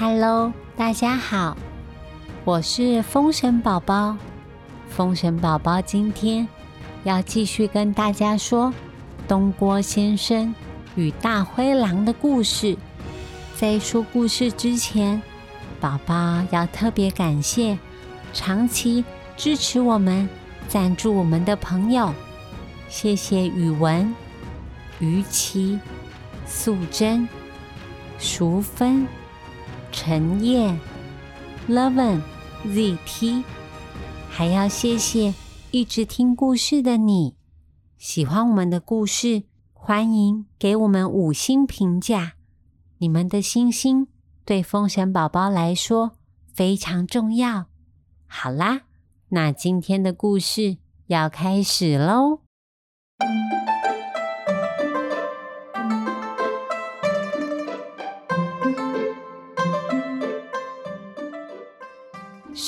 Hello，大家好，我是风神宝宝。风神宝宝今天要继续跟大家说东郭先生与大灰狼的故事。在说故事之前，宝宝要特别感谢长期支持我们、赞助我们的朋友，谢谢宇文、于琪、素贞、淑芬。陈燕、，Levin，ZT，还要谢谢一直听故事的你。喜欢我们的故事，欢迎给我们五星评价。你们的星星对风神宝宝来说非常重要。好啦，那今天的故事要开始喽。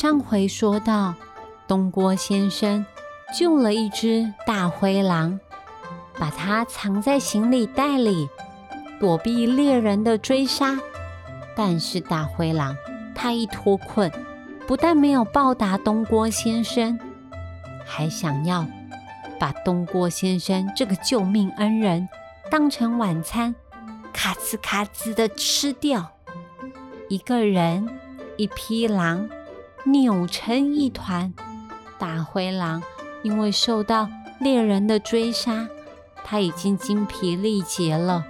上回说到，东郭先生救了一只大灰狼，把它藏在行李袋里，躲避猎人的追杀。但是大灰狼他一脱困，不但没有报答东郭先生，还想要把东郭先生这个救命恩人当成晚餐，咔哧咔哧的吃掉。一个人，一匹狼。扭成一团，大灰狼因为受到猎人的追杀，他已经精疲力竭了，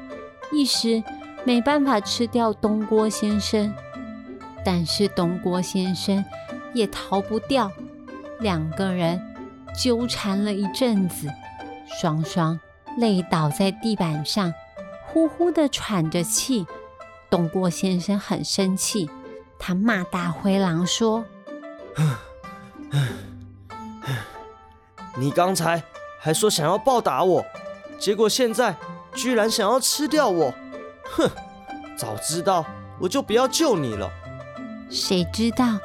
一时没办法吃掉东郭先生。但是东郭先生也逃不掉，两个人纠缠了一阵子，双双累倒在地板上，呼呼的喘着气。东郭先生很生气，他骂大灰狼说。你刚才还说想要报答我，结果现在居然想要吃掉我！哼，早知道我就不要救你了。谁知道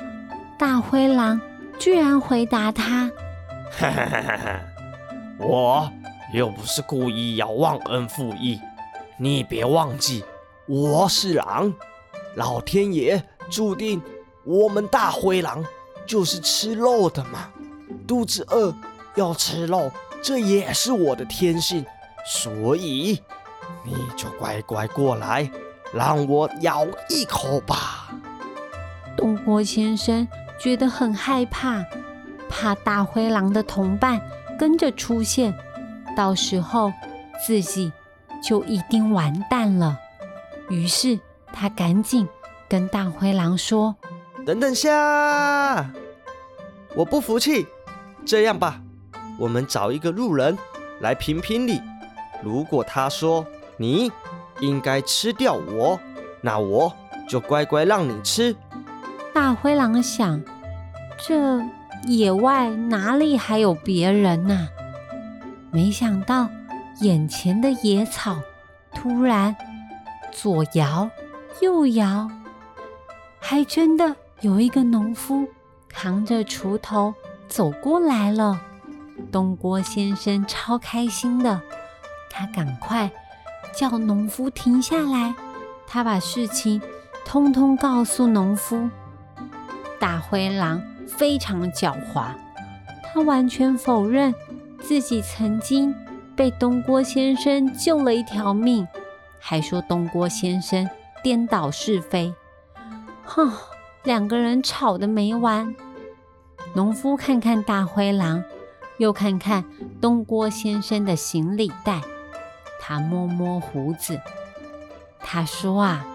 大灰狼居然回答他：“哈哈哈哈哈，我又不是故意要忘恩负义，你别忘记我是狼，老天爷注定我们大灰狼。”就是吃肉的嘛，肚子饿要吃肉，这也是我的天性，所以你就乖乖过来，让我咬一口吧。东郭先生觉得很害怕，怕大灰狼的同伴跟着出现，到时候自己就一定完蛋了。于是他赶紧跟大灰狼说。等等下，我不服气。这样吧，我们找一个路人来评评理。如果他说你应该吃掉我，那我就乖乖让你吃。大灰狼想：这野外哪里还有别人呐？没想到眼前的野草突然左摇右摇，还真的。有一个农夫扛着锄头走过来了，东郭先生超开心的，他赶快叫农夫停下来，他把事情通通告诉农夫。大灰狼非常狡猾，他完全否认自己曾经被东郭先生救了一条命，还说东郭先生颠倒是非，哼。两个人吵得没完。农夫看看大灰狼，又看看东郭先生的行李袋，他摸摸胡子，他说：“啊，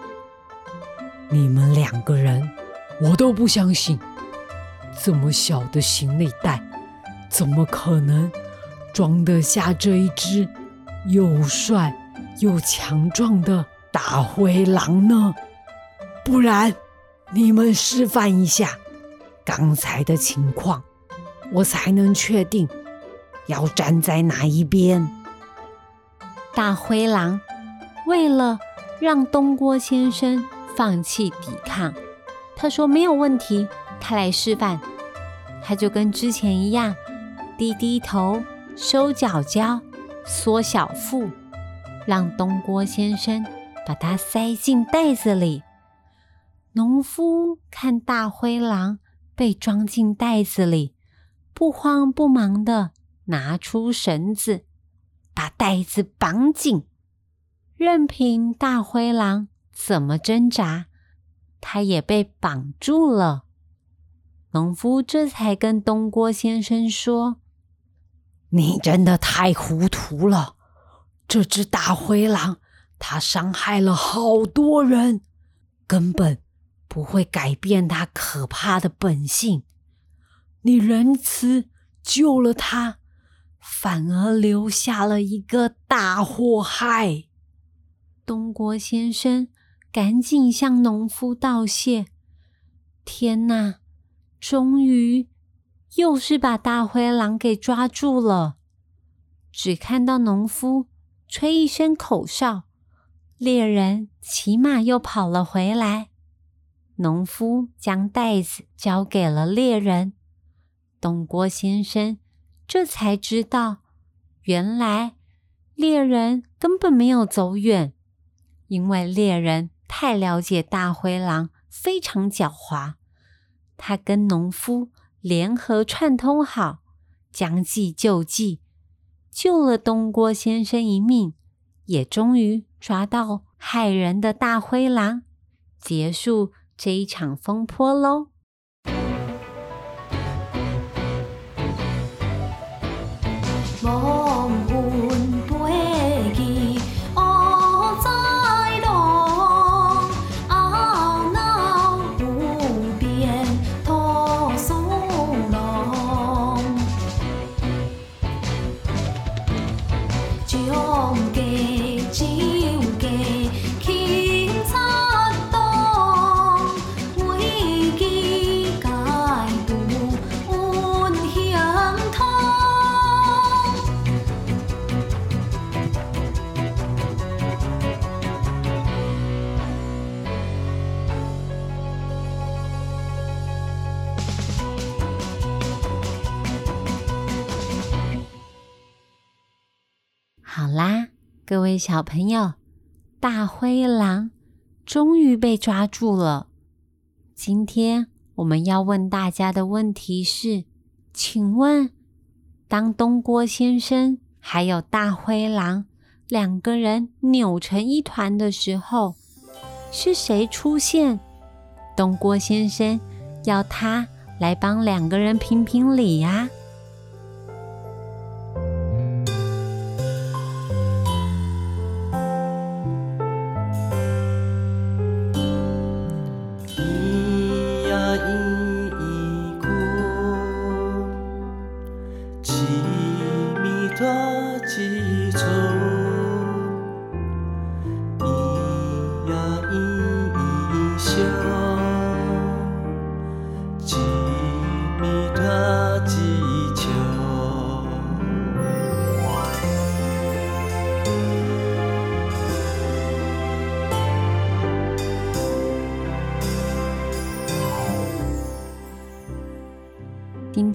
你们两个人，我都不相信，这么小的行李袋，怎么可能装得下这一只又帅又强壮的大灰狼呢？不然。”你们示范一下刚才的情况，我才能确定要站在哪一边。大灰狼为了让东郭先生放弃抵抗，他说没有问题，他来示范。他就跟之前一样，低低头、收脚脚、缩小腹，让东郭先生把它塞进袋子里。农夫看大灰狼被装进袋子里，不慌不忙的拿出绳子，把袋子绑紧，任凭大灰狼怎么挣扎，他也被绑住了。农夫这才跟东郭先生说：“你真的太糊涂了，这只大灰狼，它伤害了好多人，根本……”不会改变他可怕的本性。你仁慈救了他，反而留下了一个大祸害。东郭先生赶紧向农夫道谢。天哪，终于又是把大灰狼给抓住了！只看到农夫吹一声口哨，猎人骑马又跑了回来。农夫将袋子交给了猎人，东郭先生这才知道，原来猎人根本没有走远，因为猎人太了解大灰狼，非常狡猾。他跟农夫联合串通好，将计就计，救了东郭先生一命，也终于抓到害人的大灰狼，结束。这一场风波喽。各位小朋友，大灰狼终于被抓住了。今天我们要问大家的问题是：请问，当东郭先生还有大灰狼两个人扭成一团的时候，是谁出现？东郭先生要他来帮两个人评评理呀？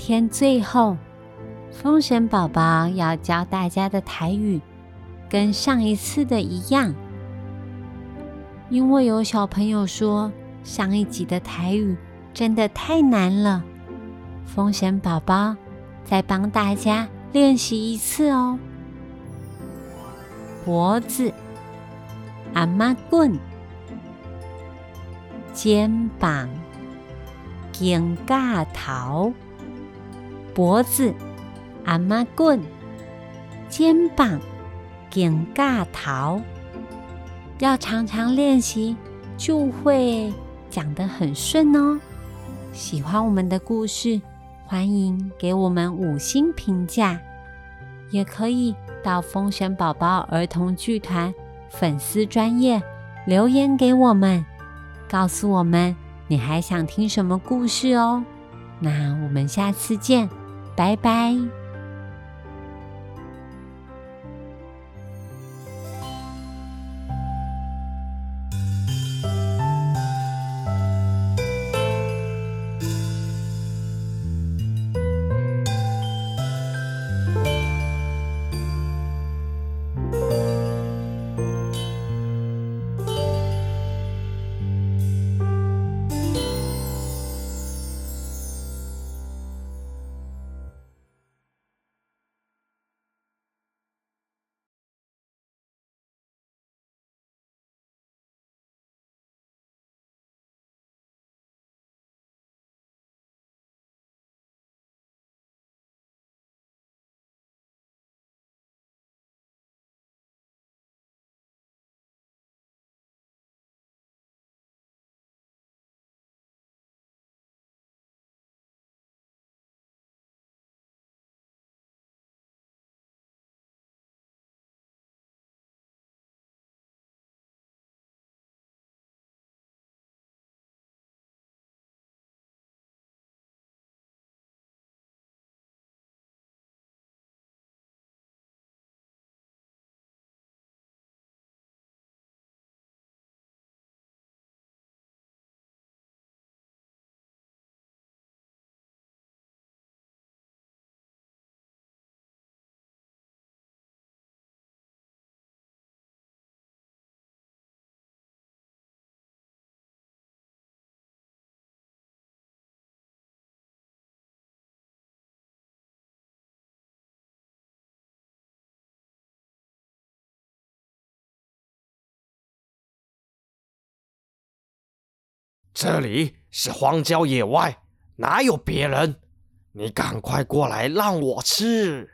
天最后，风神宝宝要教大家的台语，跟上一次的一样。因为有小朋友说上一集的台语真的太难了，风神宝宝再帮大家练习一次哦。脖子，阿妈棍，肩膀，肩胛头。脖子，阿妈棍；肩膀，肩胛头。要常常练习，就会讲得很顺哦。喜欢我们的故事，欢迎给我们五星评价，也可以到风神宝宝儿童剧团粉丝专业留言给我们，告诉我们你还想听什么故事哦。那我们下次见。拜拜。这里是荒郊野外，哪有别人？你赶快过来让我吃！